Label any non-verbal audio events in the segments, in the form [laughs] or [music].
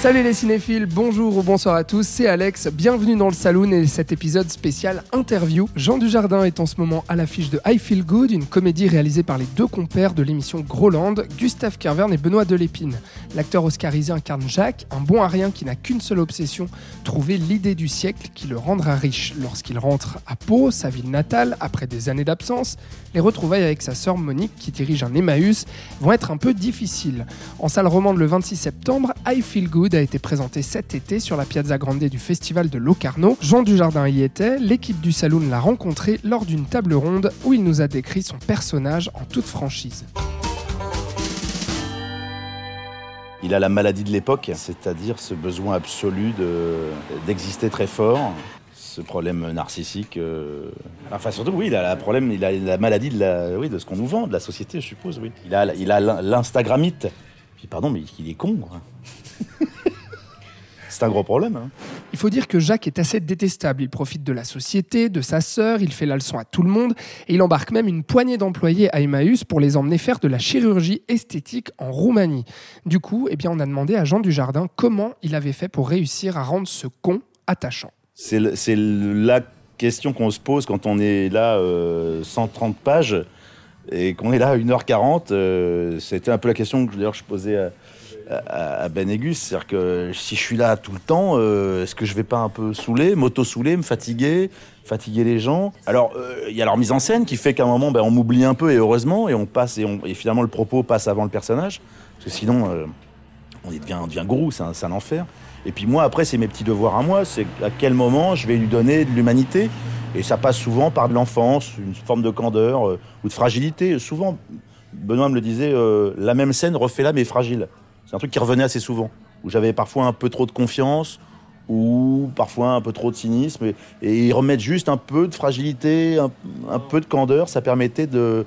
Salut les cinéphiles, bonjour ou bonsoir à tous, c'est Alex, bienvenue dans le Saloon et cet épisode spécial interview. Jean Dujardin est en ce moment à l'affiche de I Feel Good, une comédie réalisée par les deux compères de l'émission Groland, Gustave Kervern et Benoît Delépine. L'acteur oscarisé incarne Jacques, un bon à rien qui n'a qu'une seule obsession, trouver l'idée du siècle qui le rendra riche. Lorsqu'il rentre à Pau, sa ville natale, après des années d'absence, les retrouvailles avec sa sœur Monique qui dirige un Emmaüs vont être un peu difficiles. En salle romande le 26 septembre, I Feel Good a été présenté cet été sur la Piazza Grande du festival de Locarno. Jean Dujardin y était, l'équipe du Saloon l'a rencontré lors d'une table ronde où il nous a décrit son personnage en toute franchise. Il a la maladie de l'époque, c'est-à-dire ce besoin absolu d'exister très fort, ce problème narcissique. euh, Enfin, surtout, oui, il a, la problème, il a la maladie de, la, oui, de ce qu'on nous vend, de la société, je suppose. Oui. Il a, il a pardon, mais il est con. C'est un gros problème. hein. Il faut dire que Jacques est assez détestable. Il profite de la société, de sa sœur, il fait la leçon à tout le monde et il embarque même une poignée d'employés à Emmaüs pour les emmener faire de la chirurgie esthétique en Roumanie. Du coup, eh bien, on a demandé à Jean Dujardin comment il avait fait pour réussir à rendre ce con attachant. C'est la question qu'on se pose quand on est là euh, 130 pages et qu'on est là à 1h40. euh, C'était un peu la question que d'ailleurs je posais à, à, à Ben Egus. C'est-à-dire que si je suis là tout le temps, euh, est-ce que je vais pas un peu saouler, m'auto-saouler, me fatiguer, fatiguer les gens? Alors, euh, il y a leur mise en scène qui fait qu'à un moment, ben, on m'oublie un peu et heureusement, et on passe et, on- finalement le propos passe avant le personnage. Parce que sinon, euh, on devient, on devient gourou, c'est un, enfer. Et puis moi, après, c'est mes petits devoirs à moi, c'est à quel moment je vais lui donner de l'humanité. Et ça passe souvent par de l'enfance, une forme de candeur ou de fragilité. Souvent, Benoît me le disait, la même scène refait-la, mais fragile. C'est un truc qui revenait assez souvent, où j'avais parfois un peu trop de confiance, ou parfois un peu trop de cynisme. Et, et ils remettent juste un peu de fragilité, un, un peu de candeur, ça permettait de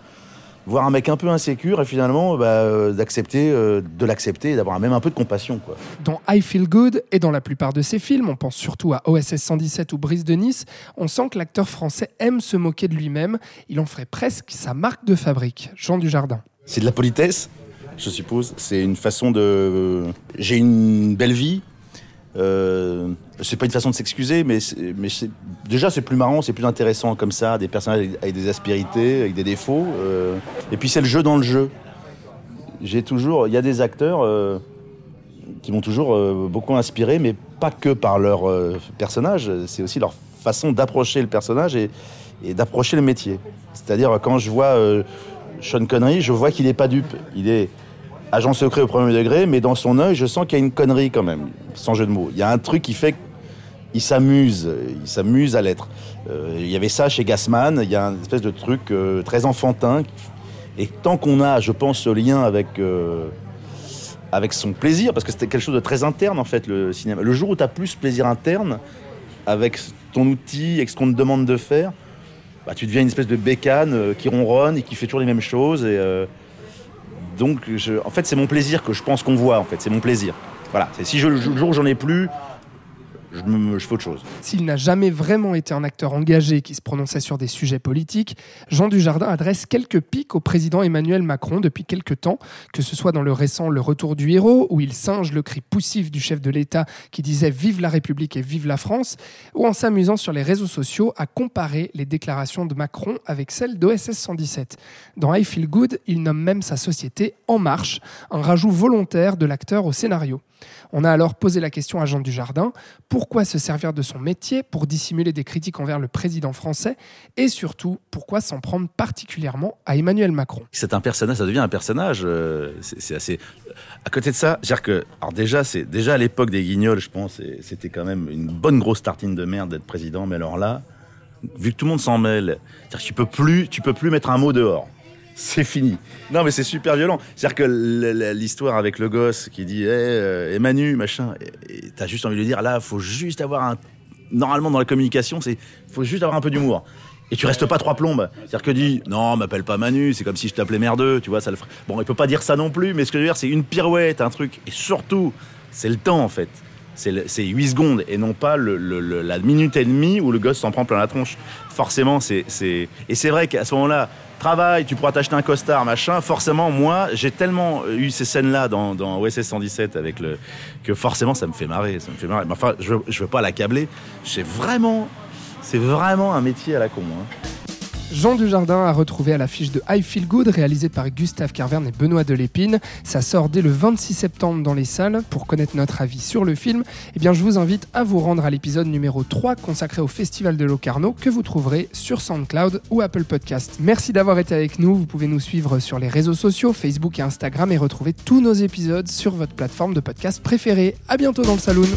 voir un mec un peu insécure et finalement bah, euh, d'accepter, euh, de l'accepter et d'avoir même un peu de compassion. Quoi. Dans I Feel Good et dans la plupart de ses films, on pense surtout à OSS 117 ou Brise de Nice, on sent que l'acteur français aime se moquer de lui-même. Il en ferait presque sa marque de fabrique. Jean Dujardin. C'est de la politesse, je suppose. C'est une façon de. J'ai une belle vie. Euh, c'est pas une façon de s'excuser, mais, mais déjà c'est plus marrant, c'est plus intéressant comme ça, des personnages avec, des aspérités, avec des défauts. euh, et puis c'est le jeu dans le jeu. J'ai toujours, il y a des acteurs euh, qui m'ont toujours euh, beaucoup inspiré, mais pas que par leur personnage, c'est aussi leur façon d'approcher le personnage et, et d'approcher le métier. C'est-à-dire quand je vois Sean Connery, je vois qu'il n'est pas dupe. Il est agent secret au premier degré, mais dans son œil, je sens qu'il y a une connerie quand même, sans jeu de mots. Il y a un truc qui fait qu'il s'amuse, il s'amuse à l'être. Euh, il y avait ça chez Gassman, il y a une espèce de truc euh, très enfantin. Et tant qu'on a, je pense, ce lien avec, euh, avec son plaisir, parce que c'était quelque chose de très interne en fait, le cinéma. Le jour où tu as plus plaisir interne avec ton outil, avec ce qu'on te demande de faire, bah, tu deviens une espèce de bécane qui ronronne et qui fait toujours les mêmes choses. Donc, en fait, c'est mon plaisir que je pense qu'on voit. En fait, c'est mon plaisir. Voilà. Si je, le jour où j'en ai plus, je, me, fais autre chose. S'il n'a jamais vraiment été un acteur engagé qui se prononçait sur des sujets politiques, Jean Dujardin adresse quelques pics au président Emmanuel Macron depuis quelques temps, que ce soit dans le récent Le Retour du héros, où il singe le cri poussif du chef de l'État qui disait Vive la République et vive la France, ou en s'amusant sur les réseaux sociaux à comparer les déclarations de Macron avec celles d'OSS 117. Dans I Feel Good, il nomme même sa société En Marche, un rajout volontaire de l'acteur au scénario. On a alors posé la question à Jean Dujardin pourquoi se servir de son métier pour dissimuler des critiques envers le président français et surtout pourquoi s'en prendre particulièrement à Emmanuel Macron? C'est un personnage, ça devient un personnage. euh. À côté de ça, que, déjà, c'est déjà à l'époque des Guignols, je pense, c'était quand même une bonne grosse tartine de merde d'être président. Mais alors là, vu que tout le monde s'en mêle, tu peux tu peux plus mettre un mot dehors. [laughs] C'est fini. Non, mais c'est super violent. C'est-à-dire que l'histoire avec le gosse qui dit, eh, euh, Emmanuel, machin, et et t'as juste envie de lui dire, là, faut juste avoir un. Normalement, dans la communication, c'est, faut juste avoir un peu d'humour. Et tu restes pas trois plombes. C'est-à-dire que dit, non, m'appelle pas Manu, c'est comme si je t'appelais merdeux, tu vois, ça le ferait. Bon, il peut pas dire ça non plus, mais ce que je veux dire, c'est une pirouette, un truc. Et surtout, c'est le temps en fait. C'est le- c'est 8 secondes et non pas le- le- le- la minute et demie où le gosse s'en prend plein la tronche. Forcément, c'est. Et c'est vrai qu'à ce moment-là, travail, tu pourras t'acheter un costard, machin. Forcément, moi, j'ai tellement eu ces scènes-là dans, dans OSS 117 avec le. que forcément, ça me fait marrer. Ça me fait marrer. Mais enfin, je, je veux pas l'accabler. C'est vraiment. C'est vraiment un métier à la con. hein. Jean Dujardin a retrouvé à l'affiche de I Feel Good, réalisé par Gustave Carverne et Benoît Delépine. Ça sort dès le 26 septembre dans les salles. Pour connaître notre avis sur le film, eh bien, je vous invite à vous rendre à l'épisode numéro 3 consacré au Festival de Locarno que vous trouverez sur SoundCloud ou Apple Podcast. Merci d'avoir été avec nous. Vous pouvez nous suivre sur les réseaux sociaux, Facebook et Instagram et retrouver tous nos épisodes sur votre plateforme de podcast préférée. À bientôt dans le Saloon.